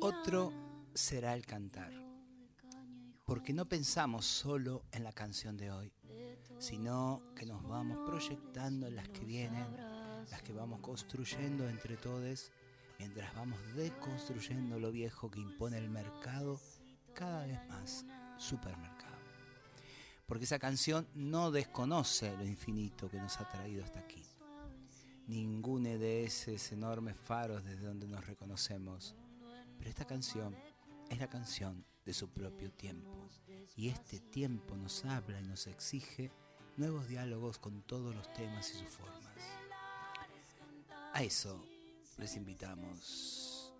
Otro será el cantar, porque no pensamos solo en la canción de hoy, sino que nos vamos proyectando en las que vienen, las que vamos construyendo entre todos, mientras vamos deconstruyendo lo viejo que impone el mercado cada vez más supermercado. Porque esa canción no desconoce lo infinito que nos ha traído hasta aquí. Ninguno de esos enormes faros desde donde nos reconocemos. Pero esta canción es la canción de su propio tiempo. Y este tiempo nos habla y nos exige nuevos diálogos con todos los temas y sus formas. A eso les invitamos.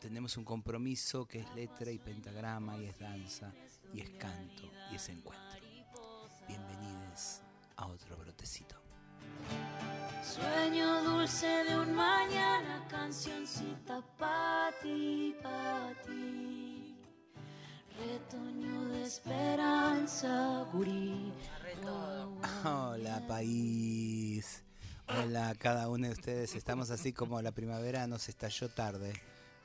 Tenemos un compromiso que es letra y pentagrama y es danza y es canto y es encuentro. Bienvenidos a otro brotecito. Sueño dulce de un mañana, cancioncita pa' ti, pa' ti. Retoño de esperanza, gurí. Hola país. Hola cada uno de ustedes. Estamos así como la primavera nos estalló tarde,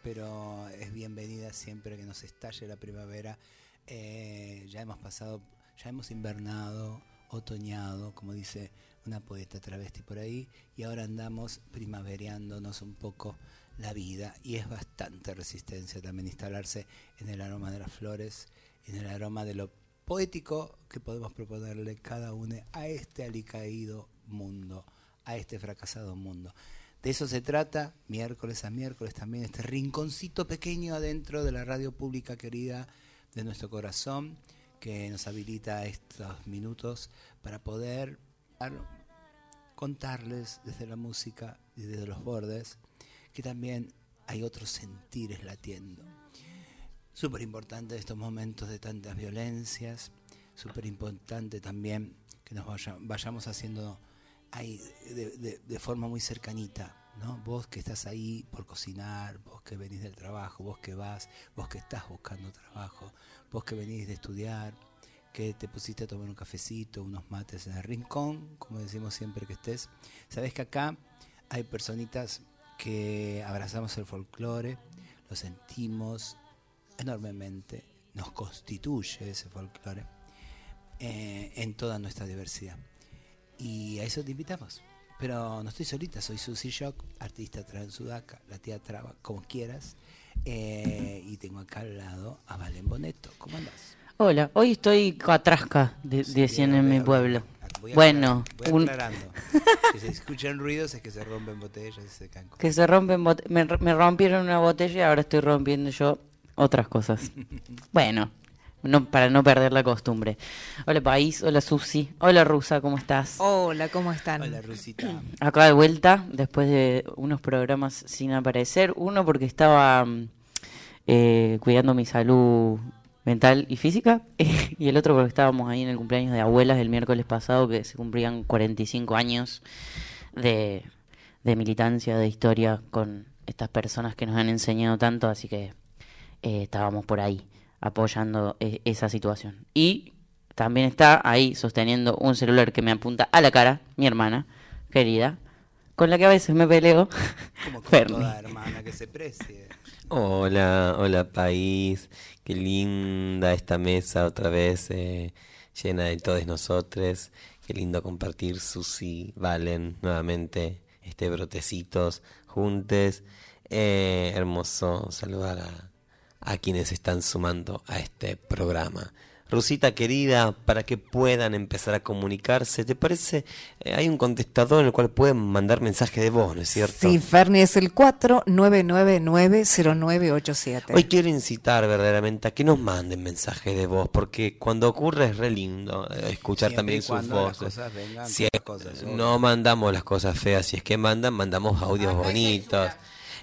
pero es bienvenida siempre que nos estalle la primavera. Eh, ya hemos pasado, ya hemos invernado, otoñado, como dice una poeta travesti por ahí, y ahora andamos primavereándonos un poco la vida y es bastante resistencia también instalarse en el aroma de las flores, en el aroma de lo poético que podemos proponerle cada uno a este alicaído mundo, a este fracasado mundo. De eso se trata, miércoles a miércoles también, este rinconcito pequeño adentro de la radio pública querida de nuestro corazón, que nos habilita estos minutos para poder contarles desde la música y desde los bordes que también hay otros sentires latiendo. Súper importante estos momentos de tantas violencias, súper importante también que nos vayamos haciendo ahí de, de, forma muy cercanita, ¿no? Vos que estás ahí por cocinar, vos que venís del trabajo, vos que vas, vos que estás buscando trabajo, vos que venís de estudiar, que te pusiste a tomar un cafecito, unos mates en el rincón, como decimos siempre que estés. Sabes que acá hay personitas que abrazamos el folclore, lo sentimos enormemente, nos constituye ese folclore eh, en toda nuestra diversidad. Y a eso te invitamos. Pero no estoy solita, soy Susi Shock, artista transudaca, la tía Traba, como quieras. Eh, y tengo acá al lado a Valen Boneto. ¿Cómo andas? Hola, hoy estoy catrasca, de, decían en mi pueblo. bueno, voy aclarando. si se escuchan ruidos es que se rompen botellas y se Que se rompen me, me rompieron una botella y ahora estoy rompiendo yo otras cosas. bueno, no, para no perder la costumbre. Hola país, hola Susi, hola Rusa, ¿cómo estás? Hola, ¿cómo están? Hola Rusita. Acá de vuelta, después de unos programas sin aparecer. Uno porque estaba mm, eh, cuidando mi salud mental y física, y el otro porque estábamos ahí en el cumpleaños de abuelas el miércoles pasado, que se cumplían 45 años de, militancia, de historia con estas personas que nos han enseñado tanto, así que eh, estábamos por ahí apoyando e, esa situación. Y también está ahí sosteniendo un celular que me apunta a la cara, mi hermana querida, con la que a veces me peleo. Como toda hermana que se precie. Hola, hola país, qué linda esta mesa otra vez eh, llena de todos nosotros, qué lindo compartir Susi, Valen nuevamente, este brotecitos juntes, eh, hermoso saludar a, a quienes están sumando a este programa. Rusita querida, para que puedan empezar a comunicarse, ¿te parece? Eh, hay un contestador en el cual pueden mandar mensaje de voz, ¿no es cierto? Sí, Ferni es el 49990987. Hoy quiero incitar verdaderamente a que nos manden mensaje de voz, porque cuando ocurre es re lindo eh, escuchar también sus voces. no mandamos las cosas feas, si es que mandan, mandamos audios bonitos.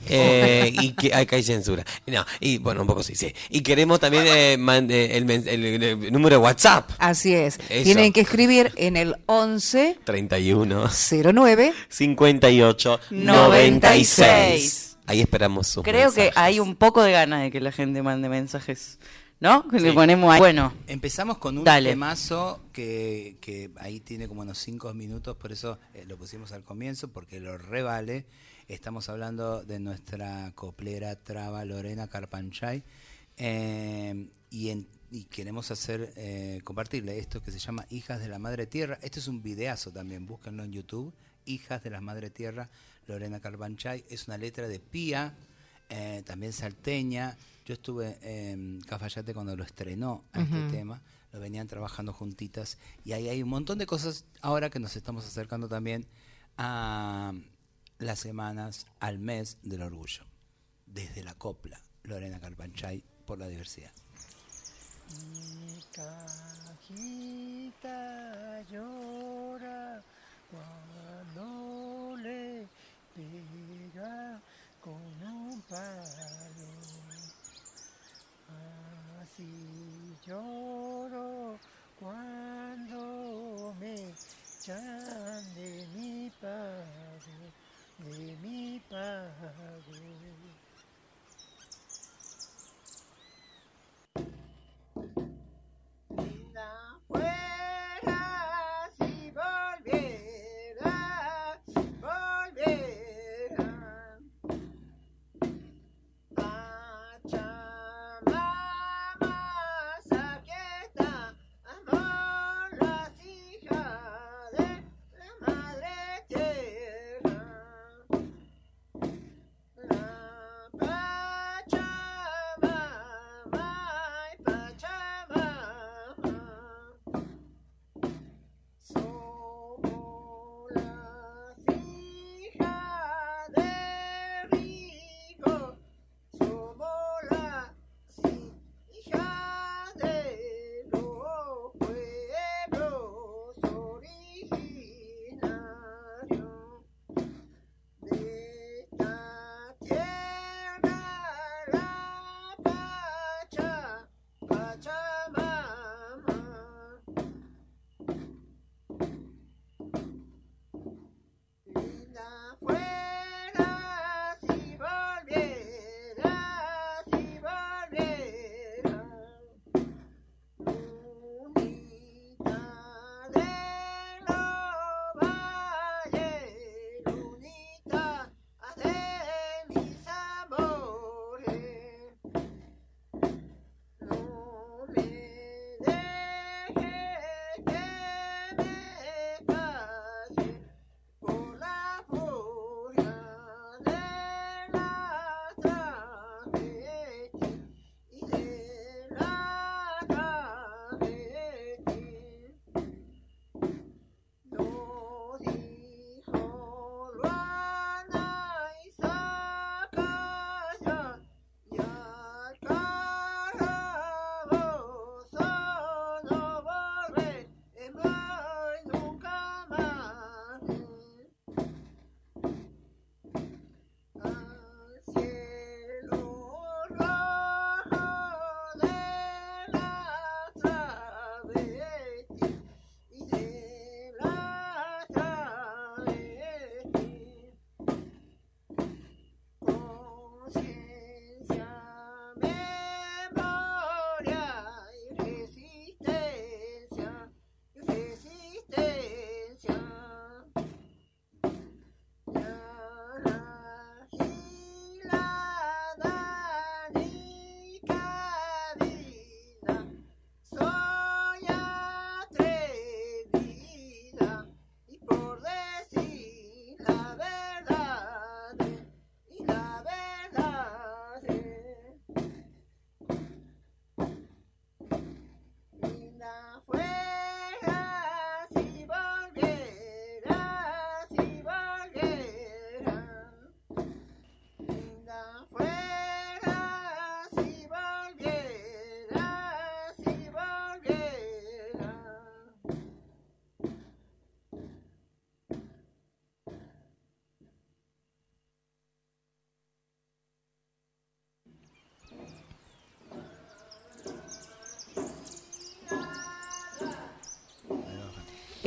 Eh, y que acá hay censura. No, y bueno, un poco sí, sí. Y queremos también eh, el, número de WhatsApp. Así es. Tienen que escribir en el 11 31 09 58 96. Ahí esperamos sus Creo que hay un poco de ganas de que la gente mande mensajes ¿No? Que le ponemos ahí. Bueno, Empezamos con un Dale. temazo que, que ahí tiene como unos 5 minutos, por eso eh, lo pusimos al comienzo, porque lo revale. Estamos hablando de nuestra coplera traba Lorena Carpanchay eh, y, en- y queremos hacer eh, compartirle esto que se llama Hijas de la Madre Tierra. Este es un videazo también, búsquenlo en YouTube. Hijas de la Madre Tierra, Lorena Carpanchay. Es una letra de Pía, eh, también salteña. Yo estuve en Cafayate cuando lo estrenó a este tema, lo venían trabajando juntitas y ahí hay un montón de cosas ahora que nos estamos acercando también a las semanas, al mes del orgullo, desde la copla, Lorena Carpanchay por la diversidad. Mi cajita llora cuando le pega con un palo. Así lloro cuando me echan de mi pago, de mi pago.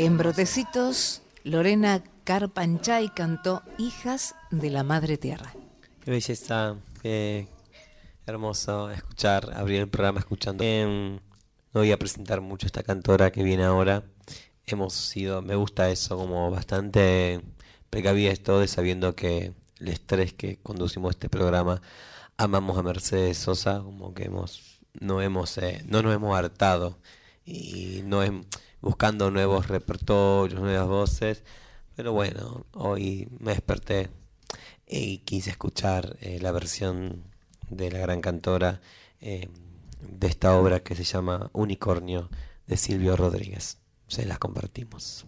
En Brotecitos, Lorena Carpanchay cantó Hijas de la Madre Tierra. Qué belleza, qué Hermoso escuchar, abrir el programa escuchando. Em, no voy a presentar mucho esta cantora que viene ahora. Hemos sido, me gusta eso, como bastante precavidas todo, sabiendo que el estrés que conducimos este programa, amamos a Mercedes Sosa, como que hemos, no hemos, eh, no nos hemos hartado y no es buscando nuevos repertorios, nuevas voces, pero bueno, hoy me desperté y quise escuchar eh, la versión de la gran cantora eh, de esta obra que se llama Unicornio de Silvio Rodríguez. Se las compartimos.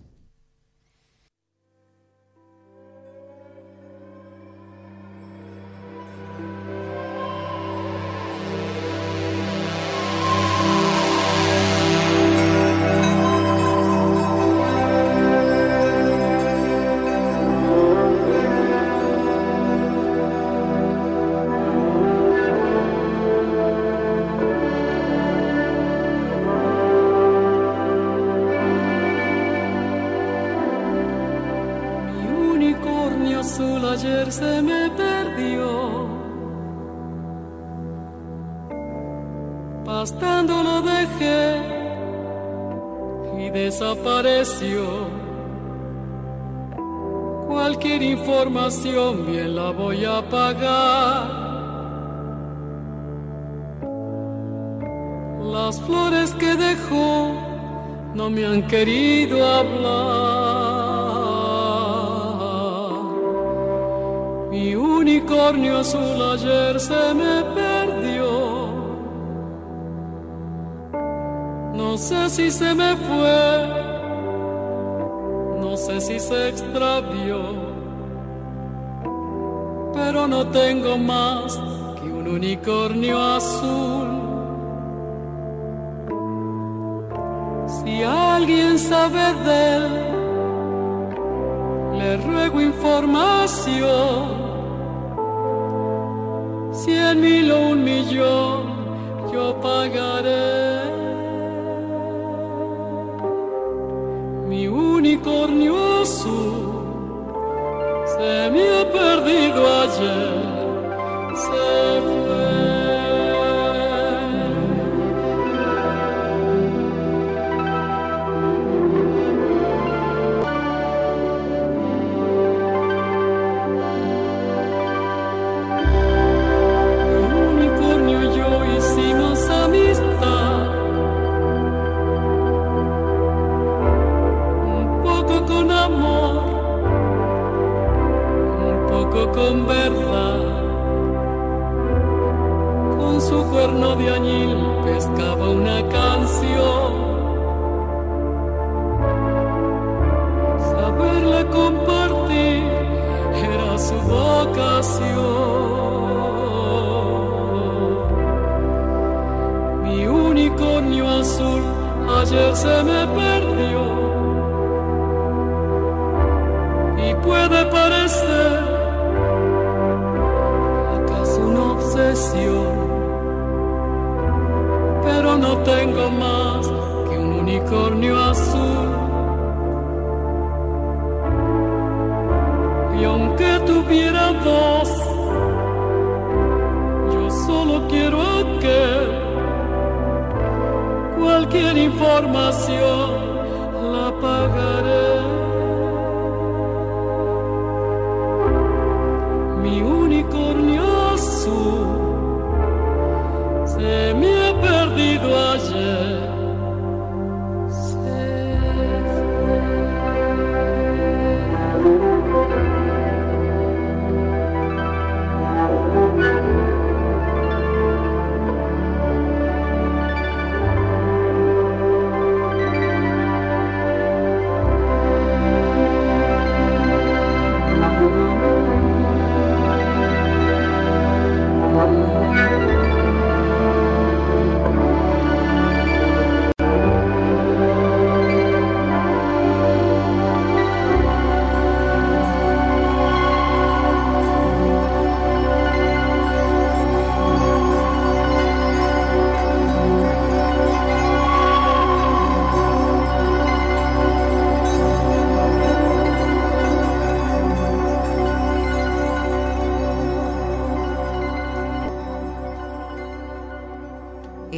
Si alguien sabe de él, le ruego información. Cien mil o un millón, yo pagaré. Mi unicornio azul se me ha perdido ayer, refrescaba una canción. Saberla compartir era su vocación. Mi unicornio azul ayer se me unicornio azul. Y aunque tuviera dos, yo solo quiero que Cualquier información la pagaré.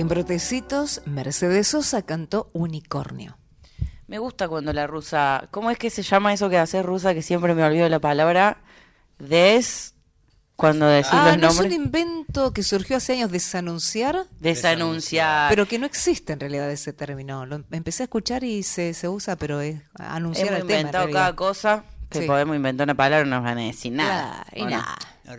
En Brotecitos, Mercedes Sosa cantó Unicornio. Me gusta cuando la rusa. ¿Cómo es que se llama eso que hace rusa que siempre me olvido la palabra? Des. Cuando decís Ah, los no es un nombres. invento que surgió hace años, desanunciar, Desanunciar. pero que no existe en realidad ese término. Lo empecé a escuchar y se, se usa, pero es anunciar Hemos el inventado cada cosa que Sí. podemos inventar una palabra no nos van a decir nada. Y nada. Nos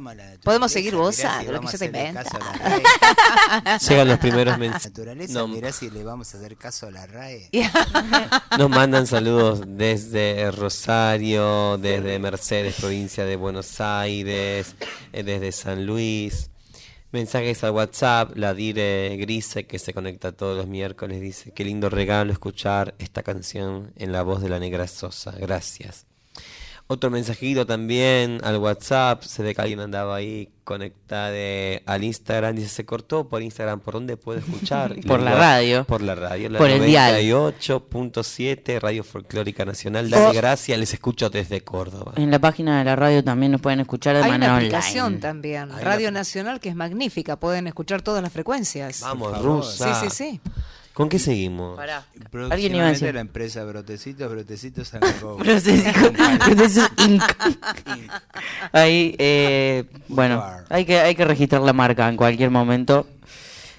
no. la Podemos seguir gozando si lo que a la RAE. Llegan los primeros La mensajes. naturaleza, No, mirá si le vamos a hacer caso a la RAE. Nos mandan saludos desde Rosario, desde Mercedes, provincia de Buenos Aires, eh, desde San Luis. Mensajes al WhatsApp, la Dire Grise que se conecta todos los miércoles dice, qué lindo regalo escuchar esta canción en la voz de la negra Sosa, gracias. Otro mensajito también al WhatsApp, se ve que alguien andaba ahí conectada al Instagram, dice, se cortó por Instagram, ¿por dónde puedo escuchar? Por la radio. Por la radio, la Por el dial. 98.7, Radio Folclórica Nacional. Dale O- gracias, les escucho desde Córdoba. En la página de la radio también nos pueden escuchar de Hay manera una online. aplicación también, Hay Radio una- Nacional, que es magnífica. Pueden escuchar todas las frecuencias. Vamos. Rusa. Sí, sí, sí. ¿Con qué seguimos? Pará. Alguien iba a decir. la empresa Brotecitos, Brotecitos Inc. Ahí, eh, bueno, hay que, hay que registrar la marca en cualquier momento.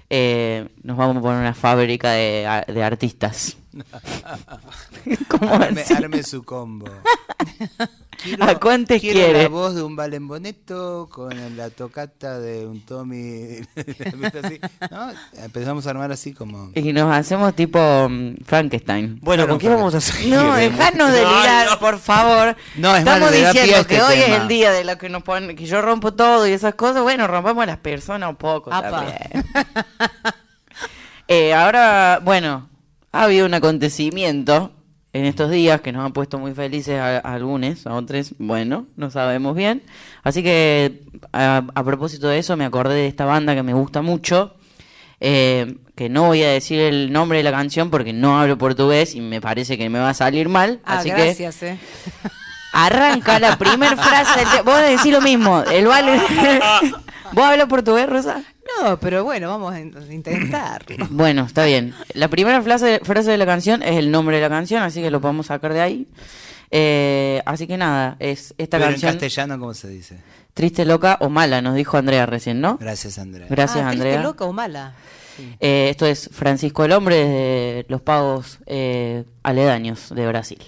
Eh, nos vamos a poner una fábrica de artistas. ¿Cómo Arme, así? arme su combo. ¿A cuántos quiero quiere? la voz de un Valenboneto con la tocata de un Tommy. ¿viste así? ¿No? Empezamos a armar así como. Y nos hacemos tipo mm, Frankenstein. Bueno, ¿con qué vamos a seguir? No, dejanos de lirar, por favor. No, es Estamos diciendo este que hoy es el día de lo que nos ponen, que yo rompo todo y esas cosas. Bueno, rompamos a las personas un poco también. Eh, ahora, bueno, ha habido un acontecimiento en estos días que nos han puesto muy felices a, a algunos, a otros, bueno, no sabemos bien. Así que a, a propósito de eso me acordé de esta banda que me gusta mucho, eh, que no voy a decir el nombre de la canción porque no hablo portugués y me parece que me va a salir mal. Ah, así que gracias, eh. arranca la primera frase. Vos decís lo mismo, el vale... ¿Vos hablas portugués, Rosa? No, pero bueno, vamos a in- intentarlo. Bueno, está bien. La primera frase, frase de la canción es el nombre de la canción, así que lo podemos sacar de ahí. Eh, así que nada, es esta Pero en canción castellano, ¿cómo se dice? triste, loca o mala, nos dijo Andrea recién, ¿no? Gracias, Andrea. Gracias, ah, ¿triste, Andrea. loca o mala? Eh, esto es Francisco el Hombre desde los pagos eh, aledaños de Brasil.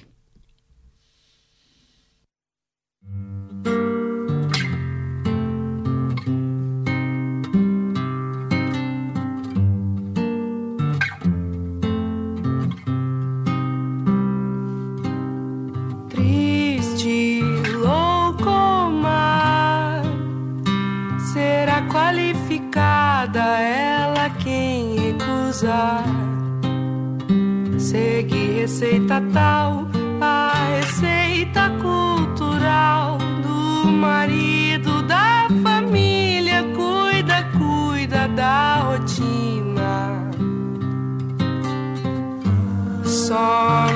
Qualificada ela quem recusar. Segue receita tal, a receita cultural do marido da família. Cuida, cuida da rotina. Só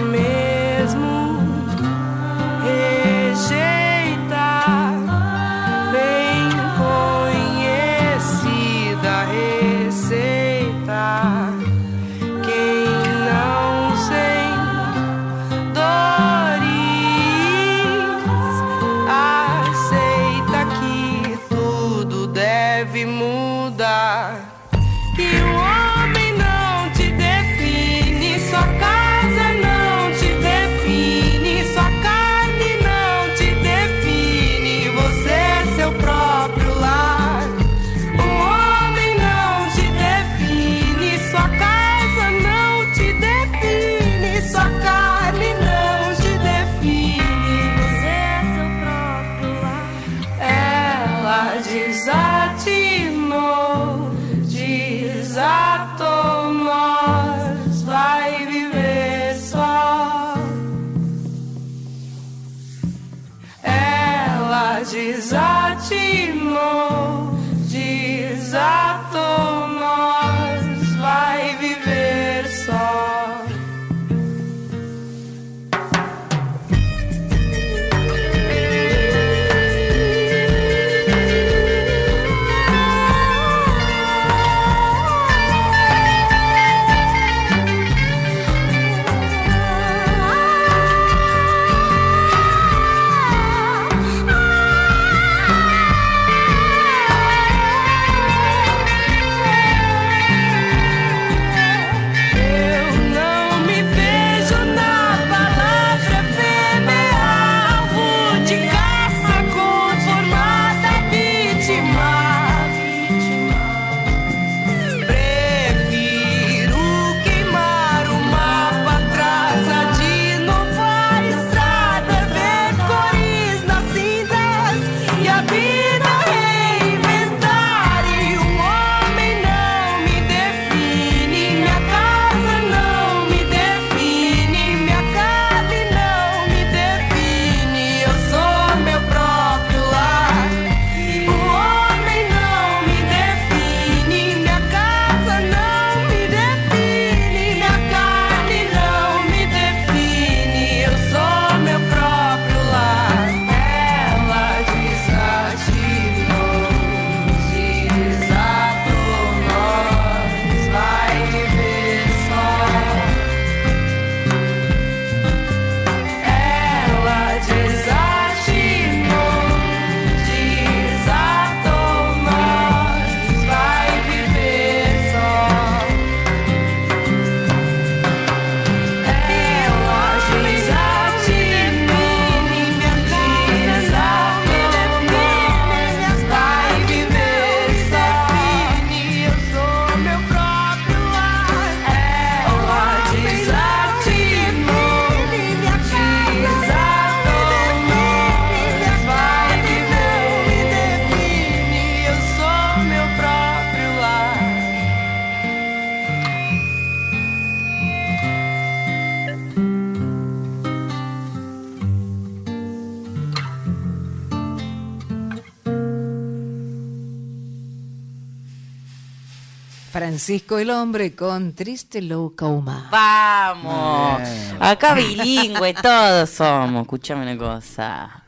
Francisco el hombre con Triste Loucauma. Vamos. Bien. Acá bilingüe todos somos. Escuchame una cosa.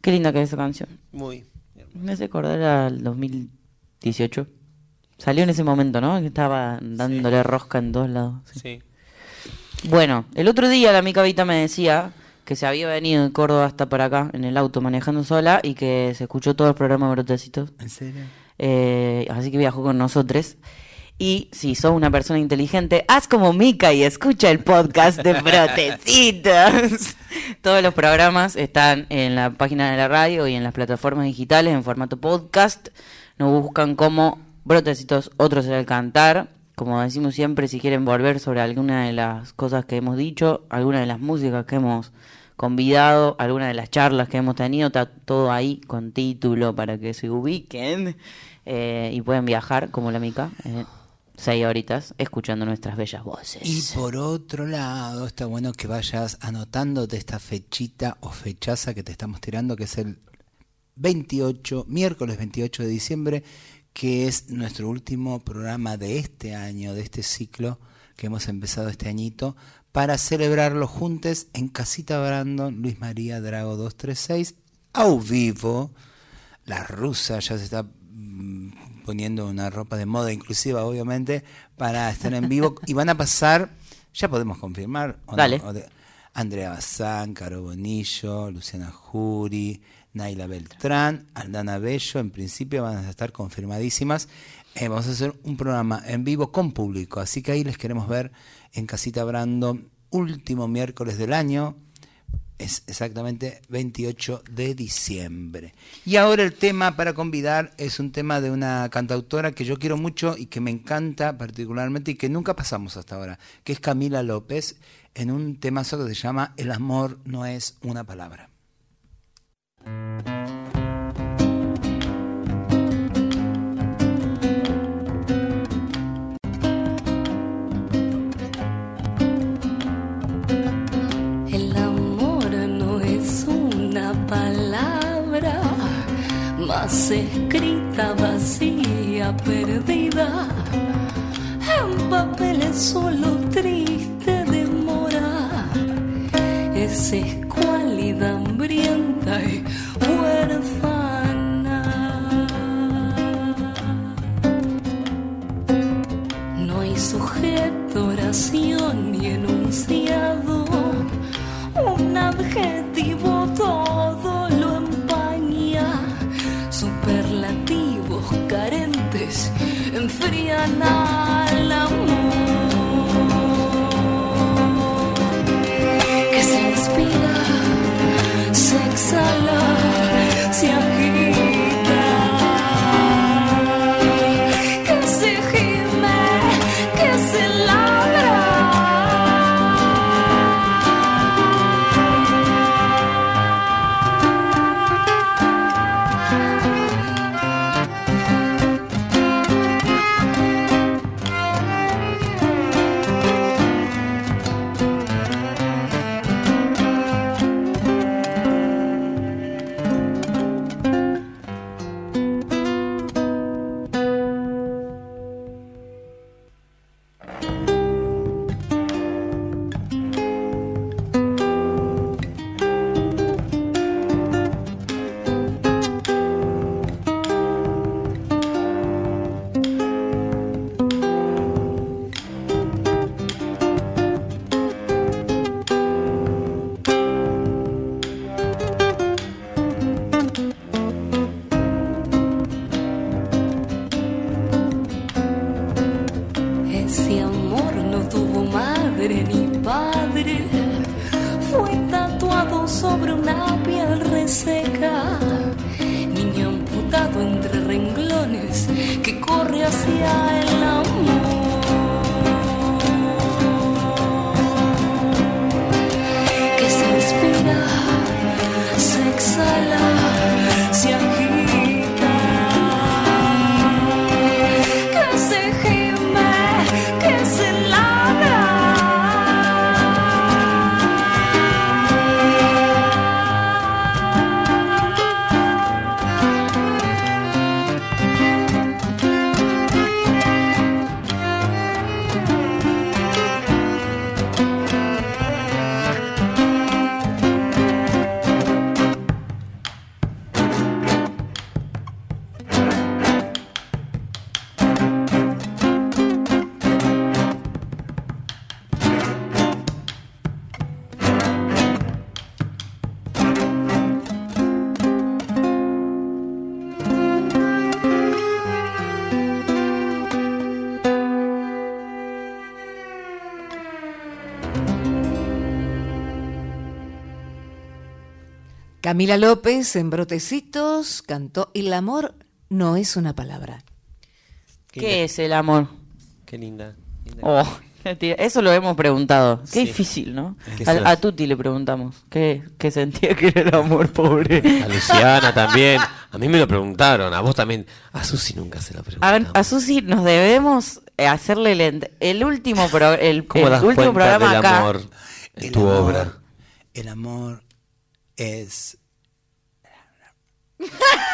Qué linda que es esa canción. Muy. Me hace acordar al 2018. Salió en ese momento, ¿no? Que estaba dándole rosca en todos lados. Sí. Sí. Bueno, el otro día la mica Vita me decía que se había venido de Córdoba hasta para acá en el auto manejando sola y que se escuchó todo el programa de Brotecitos. ¿En serio? Eh, así que viajó con nosotros. Y si sos una persona inteligente, haz como Mica y escucha el podcast de Brotecitos. Todos los programas están en la página de la radio y en las plataformas digitales en formato podcast. Nos buscan como Brotecitos, otros será el cantar. Como decimos siempre, si quieren volver sobre alguna de las cosas que hemos dicho, alguna de las músicas que hemos convidado, alguna de las charlas que hemos tenido, está todo ahí con título para que se ubiquen eh, y pueden viajar como la mica. eh, seis horitas escuchando nuestras bellas voces. Y por otro lado, está bueno que vayas anotándote esta fechita o fechaza que te estamos tirando, que es el 28, miércoles 28 de diciembre, que es nuestro último programa de este año, de este ciclo que hemos empezado este añito, para celebrarlo juntos en Casita Brandon, Luis María Drago 236, a vivo. La rusa ya se está mm, poniendo una ropa de moda inclusiva, obviamente, para estar en vivo. y van a pasar, ya podemos confirmar, ¿o? Dale. Andrea Bazán, Caro Bonillo, Luciana Jury, Naila Beltrán, Aldana Bello, en principio van a estar confirmadísimas. Eh, vamos a hacer un programa en vivo con público, así que ahí les queremos ver en Casita Brando, último miércoles del año, es exactamente 28 de diciembre. Y ahora el tema para convidar es un tema de una cantautora que yo quiero mucho y que me encanta particularmente y que nunca pasamos hasta ahora, que es Camila López, en un temazo que se llama El amor no es una palabra. Escrita, vacía, perdida. En papeles solo triste demora. Es escuálida, hambrienta y huérfana. No hay sujeto, oración ni enunciado. Un adjetivo Que se inspira, se exhala, Camila López en Brotecitos cantó El amor no es una palabra. ¿Qué es el amor? Qué linda. linda. Oh, eso lo hemos preguntado. Qué Sí. difícil, ¿no? ¿Qué A, a Tuti le preguntamos. ¿Qué, qué sentía que era el amor, pobre? A Luciana también. A mí me lo preguntaron. A vos también. A Susi nunca se lo A, preguntaron. a Susi nos debemos eh, hacerle el, último, pro- el, ¿Cómo el das último programa del acá. amor en tu amor- obra? El amor es.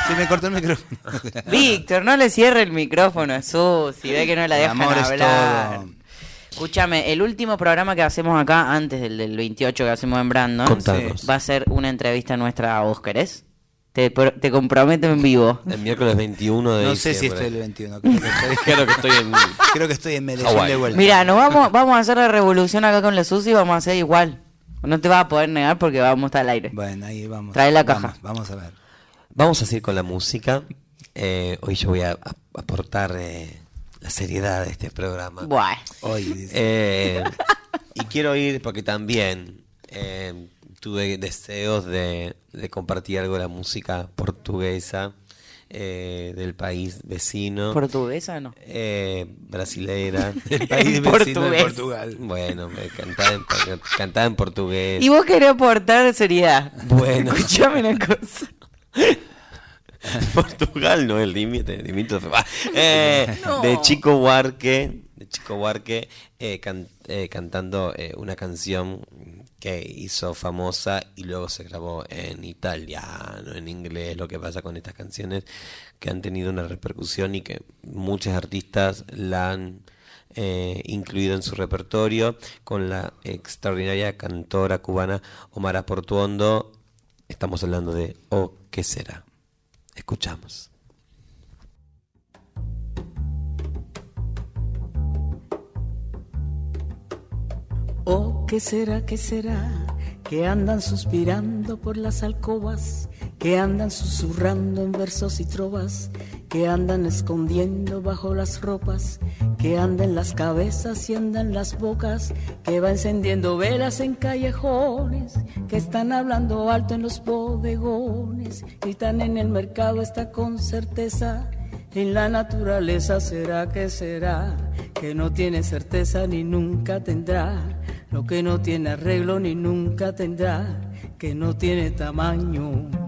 Se me cortó el micrófono. Víctor, no le cierre el micrófono a Susi, ve que no la dejan amor es hablar. todo. Escúchame, el último programa que hacemos acá, antes del, del 28 que hacemos en Brandon, Contanos. va a ser una entrevista nuestra a vos, ¿querés? Te, te comprometo en vivo. El miércoles 21 de No sé si estoy el 21. Creo que estoy, Creo que estoy en. creo que estoy en Medellín de vuelta. Mira, nos vamos, vamos a hacer la revolución acá con la Susi y vamos a hacer igual. No te vas a poder negar porque vamos a estar al aire. Bueno, ahí vamos. Trae la Vamos, caja. Vamos, a ver. Vamos a seguir con la música. Eh, hoy yo voy a, aportar eh, la seriedad de este programa. Buah. Hoy. Eh, y quiero ir porque también tuve deseos de, de compartir algo de la música portuguesa del país vecino. ¿Portuguesa no? eh, brasileira. El país vecino de. Portugal. bueno, me cantaba en, cantaba en portugués. Y vos querés aportar seriedad. Bueno. Escuchame una cosa. Portugal no el límite, eh, No. De Chico Huarque, de Chico Huarque eh, can- eh, cantando una canción que hizo famosa y luego se grabó en italiano, en inglés, lo que pasa con estas canciones que han tenido una repercusión y que muchos artistas la han eh, incluido en su repertorio con la extraordinaria cantora cubana Omara Portuondo. Estamos hablando de ¿O qué será? Escuchamos. Oh, ¿qué será, qué será? Que andan suspirando por las alcobas, que andan susurrando en versos y trovas, que andan escondiendo bajo las ropas, que andan las cabezas y andan las bocas, que va encendiendo velas en callejones, que están hablando alto en los bodegones, y están en el mercado, está con certeza. En la naturaleza será que será, que no tiene certeza ni nunca tendrá, lo que no tiene arreglo ni nunca tendrá, que no tiene tamaño.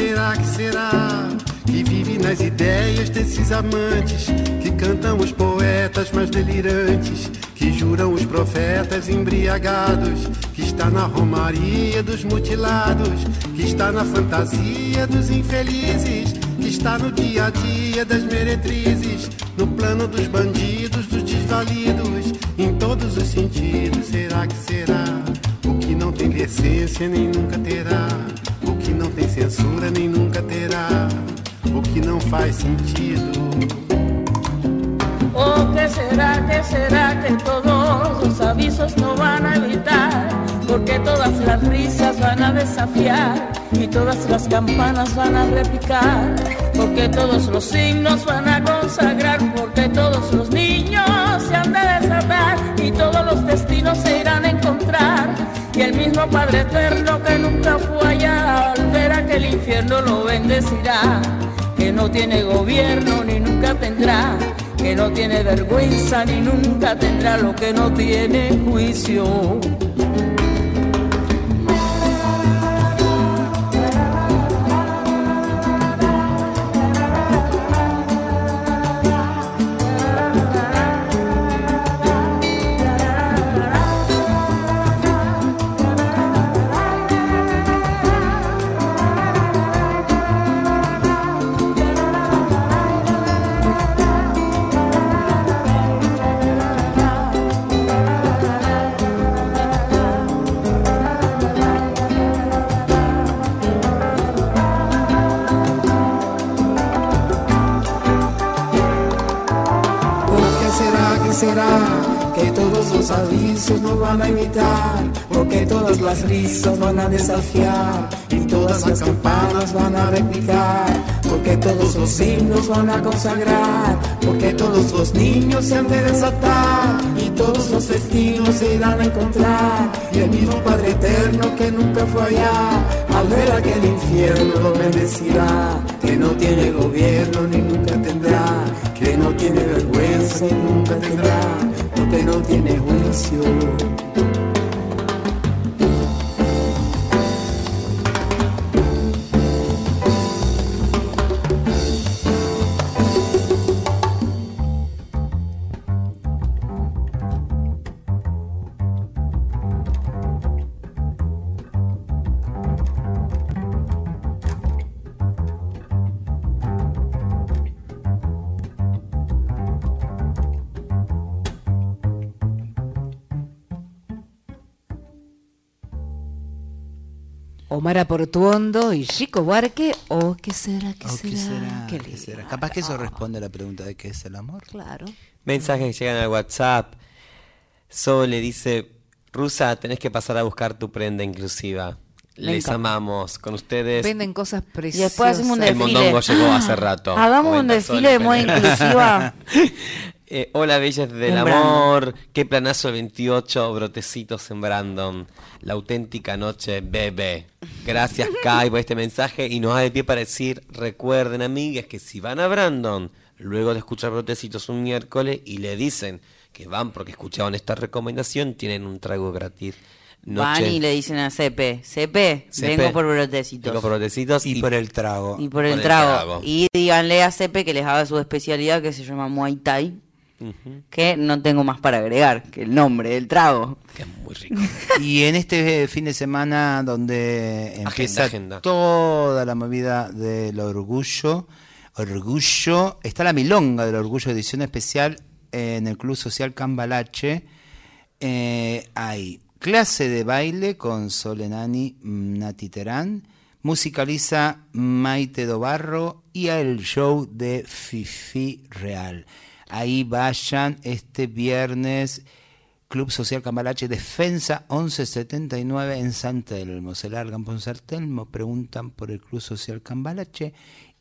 Será, que será? Que vive nas ideias desses amantes Que cantam os poetas mais delirantes Que juram os profetas embriagados Que está na romaria dos mutilados Que está na fantasia dos infelizes Que está no dia a dia das meretrizes No plano dos bandidos, dos desvalidos Em todos os sentidos, será que será? O que não tem decência nem nunca terá sentido. Oh, ¿qué será, qué será que todos los avisos no van a evitar? Porque todas las risas van a desafiar y todas las campanas van a repicar. Porque todos los signos van a consagrar, porque todos los niños se han de desatar y todos los destinos se irán a encontrar. Y el mismo Padre Eterno que nunca fue allá, al ver aquel infierno lo bendecirá. Que no tiene gobierno ni nunca tendrá que no tiene vergüenza ni nunca tendrá lo que no tiene juicio. Avisos nos van a imitar, porque todas las risas van a desafiar y todas las campanas van a repicar, porque todos los himnos van a consagrar, porque todos los niños se han de desatar y todos los destinos se irán a encontrar. Y el mismo Padre Eterno que nunca fue allá, al ver aquel infierno lo bendecirá. Que no tiene gobierno ni nunca tendrá, que no tiene vergüenza ni nunca tendrá, porque no tiene juicio. Omar Portuondo y Chico Buarque. ¿O qué será? ¿Qué Oh, será? ¿Qué será? Qué ¿Qué lindo. será? Capaz que eso responde a la pregunta de qué es el amor. Claro. Mensajes que llegan al WhatsApp. Sole dice, Rusa, tenés que pasar a buscar tu prenda inclusiva. Les amamos. Con ustedes, Venden cosas Y preciosas. después hacemos un el desfile. mondongo llegó hace rato. Hagamos un desfile de moda inclusiva. Eh, hola, bellas del En amor. Qué planazo el 28, brotecitos en Brandon. La auténtica noche, bebé. Gracias, Kai, por este mensaje. Y nos da de pie para decir: recuerden, amigas, que si van a Brandon, luego de escuchar brotecitos un miércoles y le dicen que van porque escucharon esta recomendación, tienen un trago gratis. Van y le dicen a Cepe, Cepe, Cepe, vengo por brotecitos. Vengo por brotecitos Y por el trago. Y por el, Por el trago. trago. Y díganle a Cepe que les haga su especialidad que se llama Muay Thai. Que no tengo más para agregar que el nombre del trago. que es muy rico. Y en este fin de semana donde empieza agenda. toda la movida del orgullo, orgullo, está la milonga del orgullo edición especial en el Club Social Cambalache. Eh, hay clase de baile con Solenani Nati Terán, musicaliza Maite Dobarro y el show de Fifi Real. Ahí vayan este viernes Club Social Cambalache, Defensa 1179 en San Telmo. Se largan por San Telmo, preguntan por el Club Social Cambalache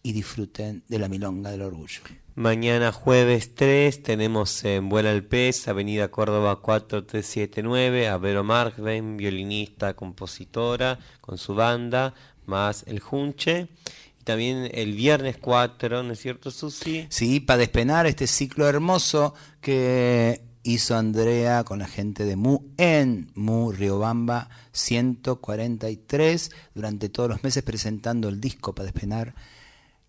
y disfruten de la milonga del orgullo. Mañana jueves 3 tenemos en Vuela al Pez, Avenida Córdoba 4379, a Vero Markbein, violinista, compositora, con su banda, más el Junche. También el viernes 4, ¿no es cierto, Susi? Sí, para despenar este ciclo hermoso que hizo Andrea con la gente de Mu en Mu Riobamba 143 durante todos los meses presentando el disco para despenar.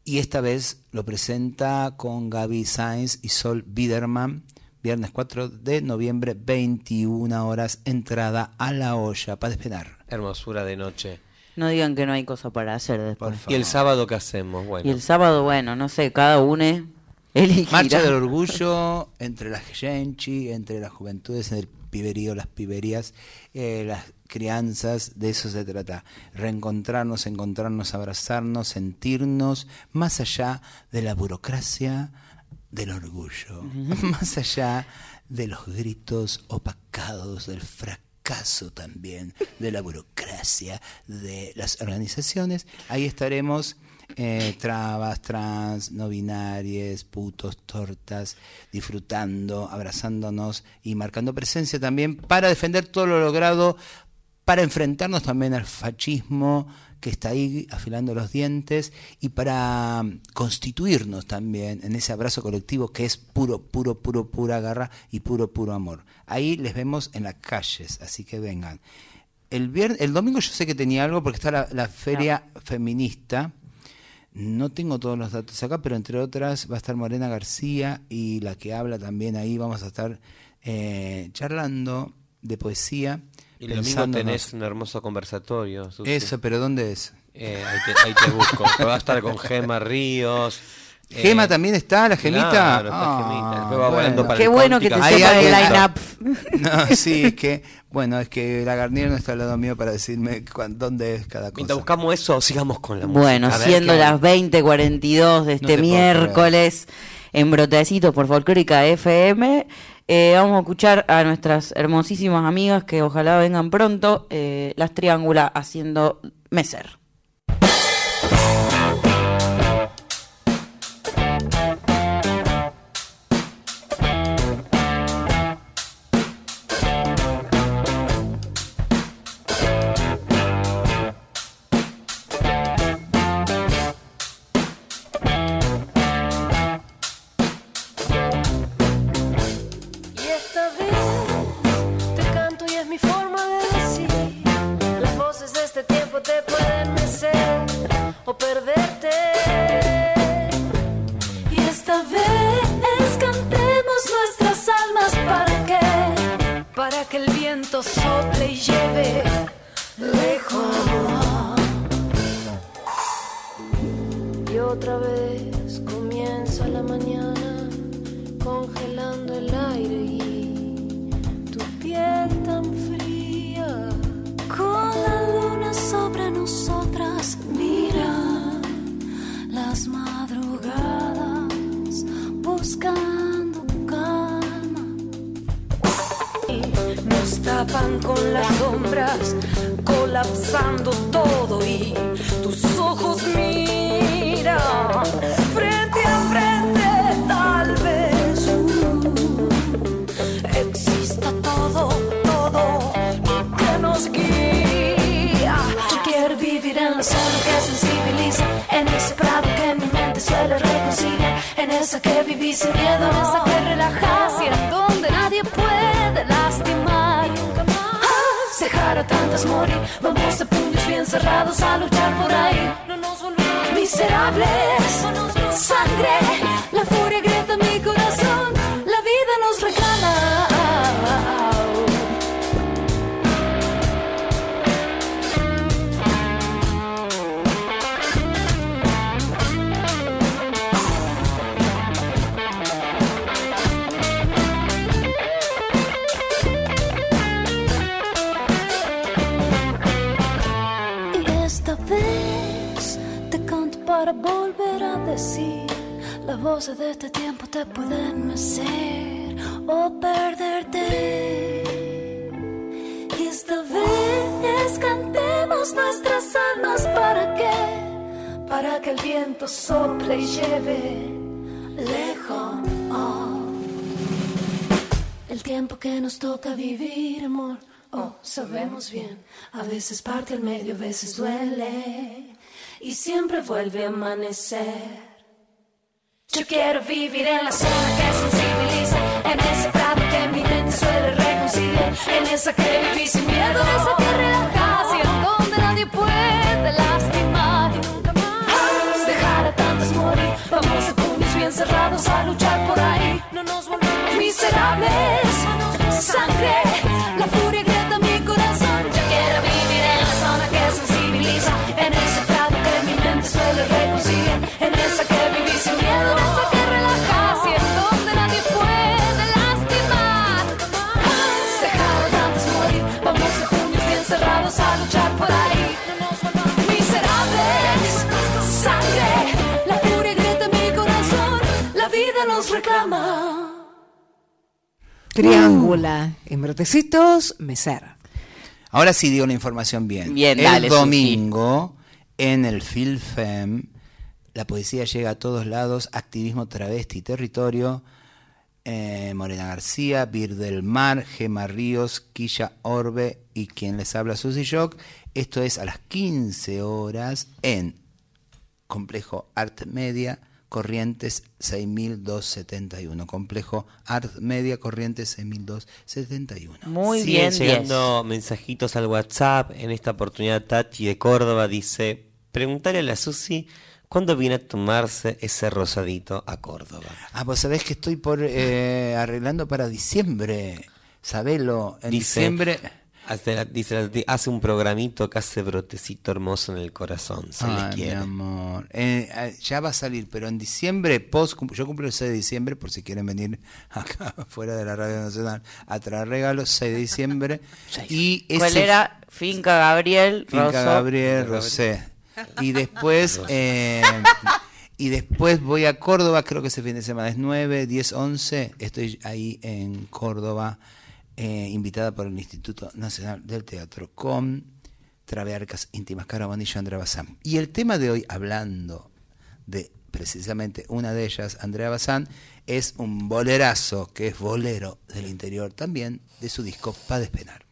Y esta vez lo presenta con Gaby Sainz y Sol Biderman. Viernes 4 de noviembre, 21 horas, entrada a la olla para despenar. Hermosura de noche. No digan que no hay cosa para hacer después. ¿Y el sábado qué hacemos? Bueno, Y el sábado, bueno, no sé, cada uno elegirá. Marcha del orgullo entre las genchi, entre las juventudes, en el piberío, las piberías, eh, las crianzas, de eso se trata. Reencontrarnos, encontrarnos, abrazarnos, sentirnos, más allá de la burocracia del orgullo, más allá de los gritos opacados del fracaso también, de la burocracia, de las organizaciones. Ahí estaremos eh, trabas, trans, no binarias, putos, tortas, disfrutando, abrazándonos y marcando presencia también para defender todo lo logrado, para enfrentarnos también al fascismo que está ahí afilando los dientes y para mm, constituirnos también en ese abrazo colectivo que es puro, puro, puro, pura garra y puro, puro amor. Ahí les vemos en las calles, así que vengan. El, viernes, el domingo yo sé que tenía algo porque está la, la feria feminista. No tengo todos los datos acá, pero entre otras va a estar Morena García y la que habla también ahí. Vamos a estar eh, charlando de poesía. y el domingo tenés un hermoso conversatorio. Susi. Eso, pero ¿dónde es? Eh, ahí, te, ahí te busco. Va a estar con Gema Ríos. Eh, ¿Gema también está? ¿La gemita? Claro, está Ah, Gemita. Va bueno. para Qué el bueno que te sepa el alguien- line-up. No, sí, es que, bueno, es que la Garnier no está al lado mío para decirme cuán- dónde es cada Mientras cosa. buscamos eso, sigamos con la música. Bueno, siendo las 20:42 de este miércoles en Brotecitos por Folclórica FM, eh, vamos a escuchar a nuestras hermosísimas amigas que ojalá vengan pronto, eh, las Triángula haciendo Meser. Viento sople y lleve lejos. Y otra vez comienza la mañana congelando el aire Tapan con las sombras, colapsando todo y tus ojos miran frente a frente, tal vez uh, exista todo, todo que nos guía. Yo quiero vivir en la zona que sensibiliza, en ese prado que mi mente suele reconciliar, en esa que viví sin miedo, en A vamos de puños bien cerrados a luchar por ahí. No nos volvamos miserables, sangre, volver a decir Las voces de este tiempo te pueden mecer o perderte Y esta vez cantemos nuestras almas para que Para que el viento sople y lleve lejos el tiempo que nos toca vivir, amor, oh, sabemos bien. A veces parte al medio, a veces duele. Y siempre vuelve a amanecer. Yo quiero vivir en la zona que sensibiliza, en ese prado que mi mente suele reconciliar, en esa que viví sin miedo, en esa que en donde nadie puede lastimar. Y nunca más dejar a tantos morir, vamos de puños bien cerrados a luchar por ahí. No nos volvamos miserables, sangre, reclama. Triángula, en brotecitos, meser. Ahora sí digo la información bien. Bien, el dale, domingo en el FilFem la poesía llega a todos lados, activismo travesti territorio, eh, Morena García, Bir del Mar, Gema Ríos, Quilla Orbe y quien les habla Susy Shock. Esto es a las 15 horas en Complejo Art Media, Corrientes 6271. Complejo Art Media, Corrientes 6271. Muy Siguen bien, llegando mensajitos al WhatsApp. En esta oportunidad, Tati de Córdoba dice: Preguntarle a la Susi cuándo viene a tomarse ese rosadito a Córdoba. Ah, pues sabés que estoy por eh, arreglando para diciembre. Sabelo, en Dice, diciembre. Hace, dice hace un programito que hace brotecito hermoso en el corazón. Se Ay, le mi quiere. amor. Eh, eh, ya va a salir, pero en diciembre, post, yo cumplo el 6 de diciembre, por si quieren venir acá fuera de la Radio Nacional a traer regalos, 6 de diciembre. y ¿Cuál ese era? Finca Gabriel, Finca Rosso. Gabriel Rosé. Y después, eh, y después voy a Córdoba, creo que ese fin de semana es 9, 10, 11. Estoy ahí en Córdoba, eh, invitada por el Instituto Nacional del Teatro con Travearcas Íntimas Carabanillo Andrea Bazán. Y el tema de hoy, hablando de precisamente una de ellas, Andrea Bazán, es un bolerazo, que es bolero del interior también, de su disco Pa' Despenar.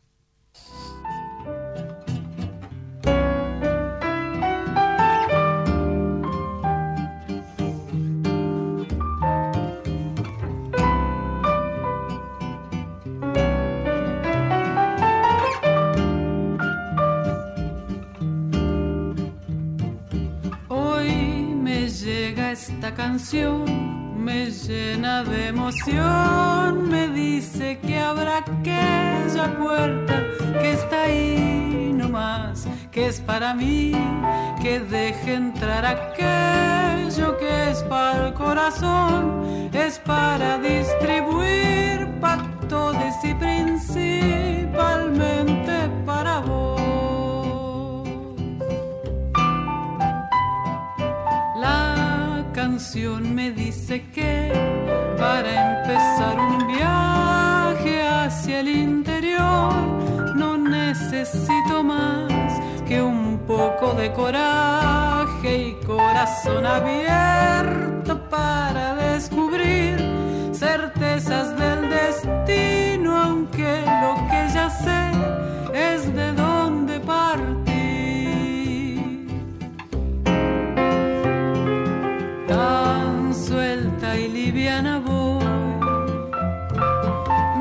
Canción me llena de emoción, me dice que habrá aquella puerta que está ahí nomás, que es para mí, que deje entrar aquello que es para el corazón, es para distribuir para todos y principalmente para vos. Me dice que para empezar un viaje hacia el interior no necesito más que un poco de coraje y corazón abierto para descubrir certezas del destino, aunque lo que ya sé es de dónde partir.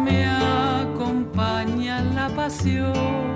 Me acompaña la pasión,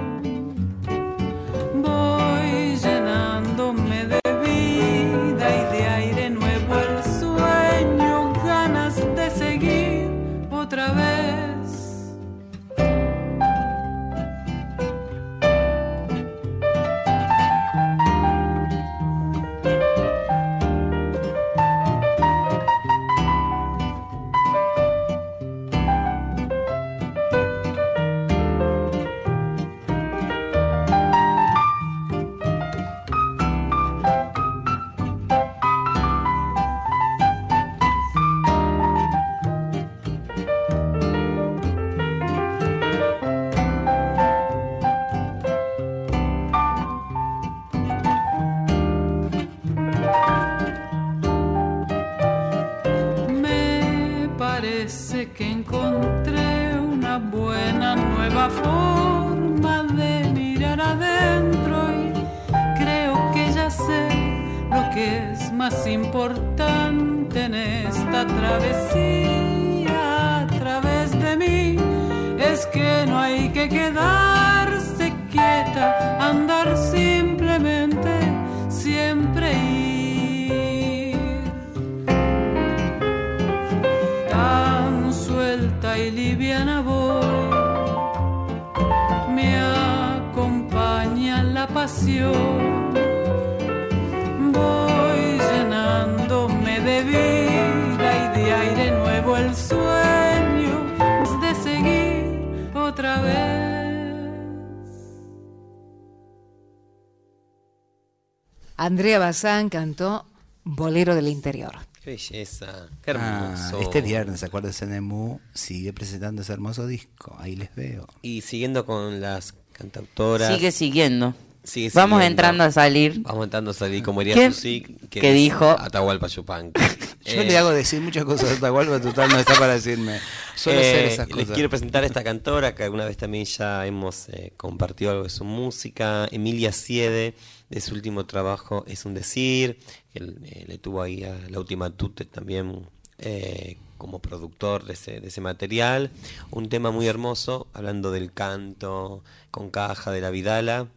Bazán cantó Bolero del Interior. Qué belleza, qué Ah, hermoso. este viernes, acuérdense, Nemu sigue presentando ese hermoso disco. Ahí les veo. Y siguiendo con las cantautoras. Sigue siguiendo. Sigue Vamos entrando a salir. Vamos entrando a salir, como diría ¿Qué- Susi, qué dice dijo? Atahualpa Yupanqui. Yo Eh, le hago decir muchas cosas a Atahualpa, total no está para decirme. Suelo Eh, hacer esas Les cosas. quiero presentar a esta cantora que alguna vez también ya hemos eh, compartido algo de su música, Emilia Siede, de su último trabajo Es un decir, que él, eh, le tuvo ahí a la última tute también eh, como productor de ese, de ese material. Un tema muy hermoso, hablando del canto con caja de la Vidala,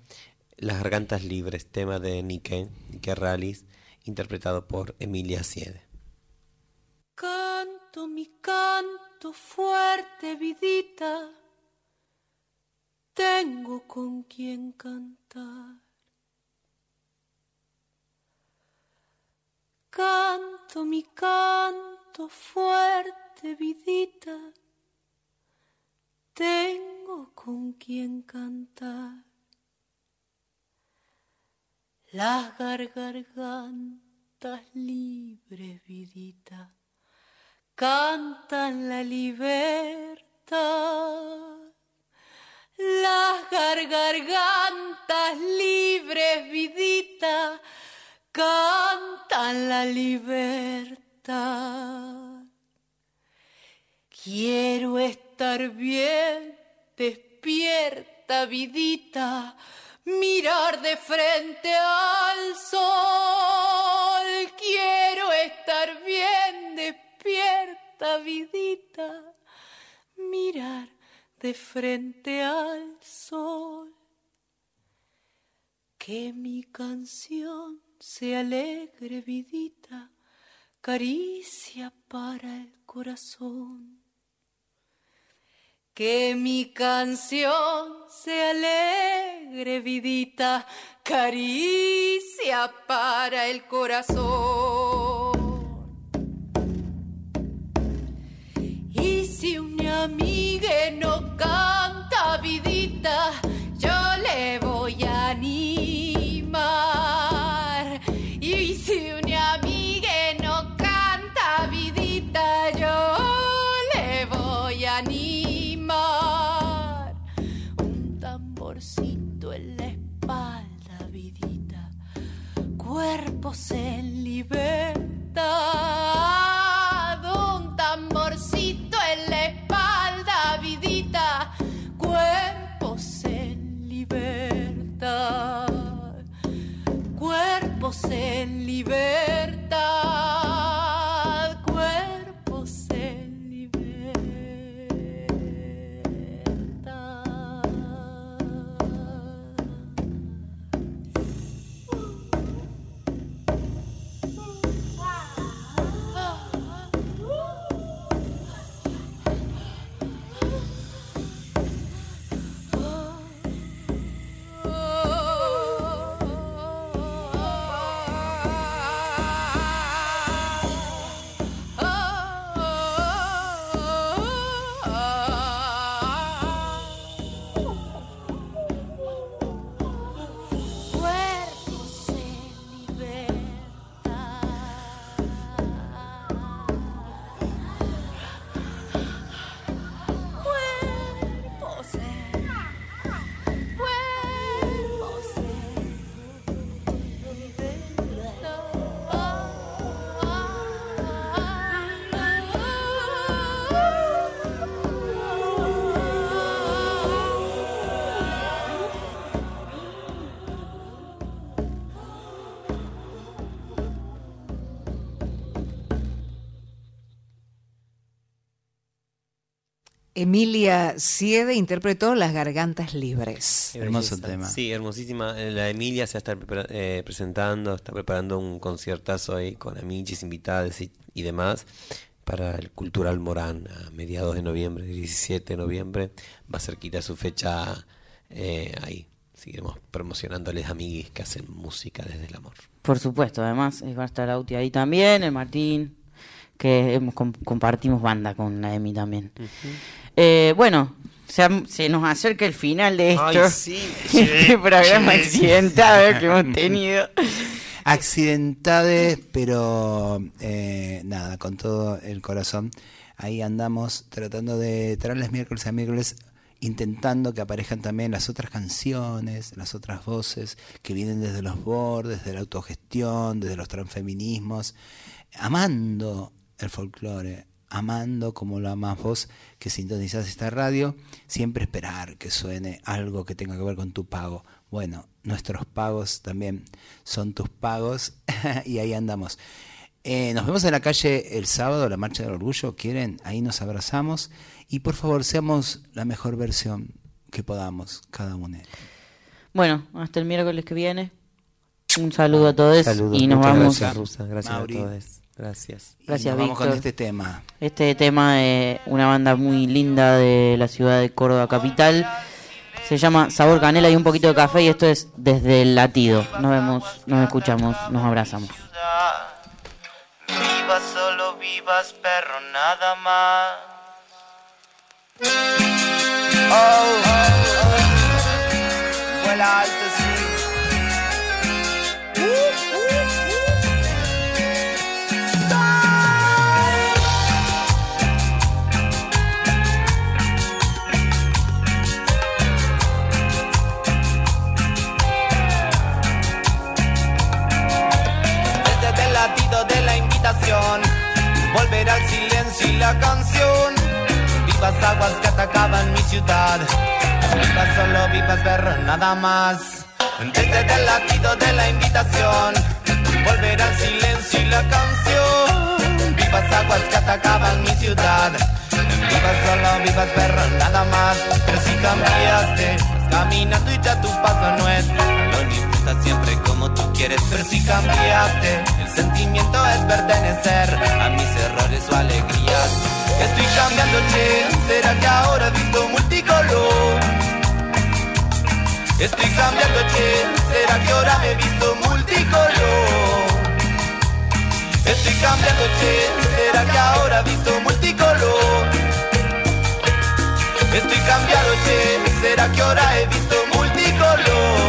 Las gargantas libres, tema de Nike, Nike Rallis, interpretado por Emilia Siede. Canto mi canto fuerte, vidita. Tengo con quien cantar. Canto mi canto fuerte, vidita. Tengo con quien cantar. Las gar- gargantas libres, vidita cantan la libertad. Las gar- gargantas libres, vidita, cantan la libertad. Quiero estar bien despierta, vidita, mirar de frente al sol. Quiero estar bien despierta, vidita, mirar de frente al sol. Que mi canción sea alegre, vidita, caricia para el corazón. Que mi canción se alegre, vidita, caricia para el corazón. Y si una amiga cuerpos en Emilia Siede interpretó Las Gargantas Libres. Hermoso tema. Sí, hermosísima. La Emilia se va a estar eh, presentando, está preparando un conciertazo ahí con amichis, invitados y, y demás para el Cultural Morán a mediados de noviembre, 17 de noviembre. Va cerquita su fecha eh, ahí. Seguiremos promocionándoles amiguis que hacen música desde el amor. Por supuesto, además eh, va a estar Auti ahí también, el Martín, que hemos com- compartimos banda con la Emi también. Eh, bueno, se, nos acerca el final de esto. Ay, sí, este programa accidentado que hemos tenido. accidentades, pero eh, nada, con todo el corazón. Ahí andamos tratando de traerles miércoles a miércoles, intentando que aparezcan también las otras canciones, las otras voces que vienen desde los bordes, de la autogestión, desde los transfeminismos, amando el folclore, amando como lo amas vos que sintonizás esta radio, siempre esperar que suene algo que tenga que ver con tu pago. Bueno, nuestros pagos también son tus pagos y ahí andamos. Eh, nos vemos en la calle el sábado, la Marcha del Orgullo, ¿quieren? Ahí nos abrazamos y por favor seamos la mejor versión que podamos cada uno. Bueno, hasta el miércoles que viene. Un saludo a todos Saludos, y nos muchas vamos. Gracias, Rusa. Gracias Mauri. a todos. Gracias. Y Gracias, nos vamos con este tema. Este tema de una banda muy linda de la ciudad de Córdoba capital. Se llama Sabor Canela y un poquito de café y esto es desde el latido. Nos vemos, nos escuchamos, nos abrazamos. Vivas, solo vivas, perro, nada más. Oh, vuela alto, volver al silencio y la canción. Vivas aguas que atacaban mi ciudad, vivas solo vivas perro, nada más. Desde el latido de la invitación, volver al silencio y la canción. Vivas aguas que atacaban mi ciudad, vivas solo vivas perro, nada más. Pero si cambiaste, caminando y ya tu paso no es Lo siempre como tú quieres Pero si cambiaste El sentimiento es pertenecer A mis errores o alegrías Estoy cambiando, che ¿Será que ahora he visto multicolor? Estoy cambiando, che ¿Será que ahora he visto multicolor? Estoy cambiando, che ¿Será que ahora he visto multicolor? Estoy cambiado, che ¿Será que ahora he visto multicolor?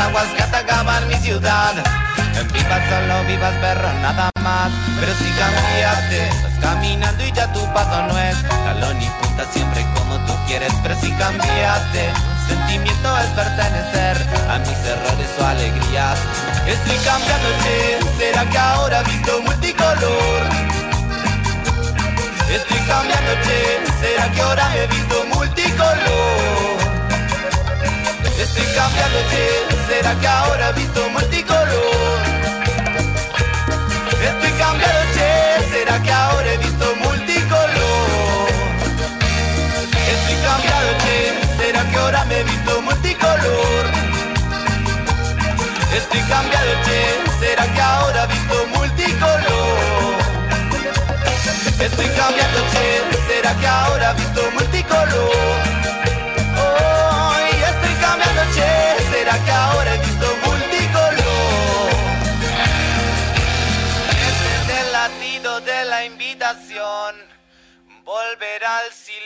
Aguas que atacaban mi ciudad Vivas solo, vivas perrón, nada más Pero si cambiaste, vas caminando y ya tu paso no es Talón y punta siempre como tú quieres Pero si cambiaste, sentimiento es pertenecer a mis errores o alegrías. Estoy cambiando, che, ¿será que ahora he visto multicolor? Estoy cambiando, che, ¿será que ahora he visto multicolor? Estoy cambiando, che, ¿será que ahora he visto multicolor? Estoy cambiando, che, ¿será que ahora he visto multicolor? Estoy cambiado, che, ¿será que ahora me he visto multicolor? Estoy cambiado, che, ¿será que ahora he visto multicolor? Estoy cambiando, che, ¿será que ahora he visto multicolor? Che, ¿será que ahora he visto multicolor? Este es el latido de la invitación, volverá al silencio.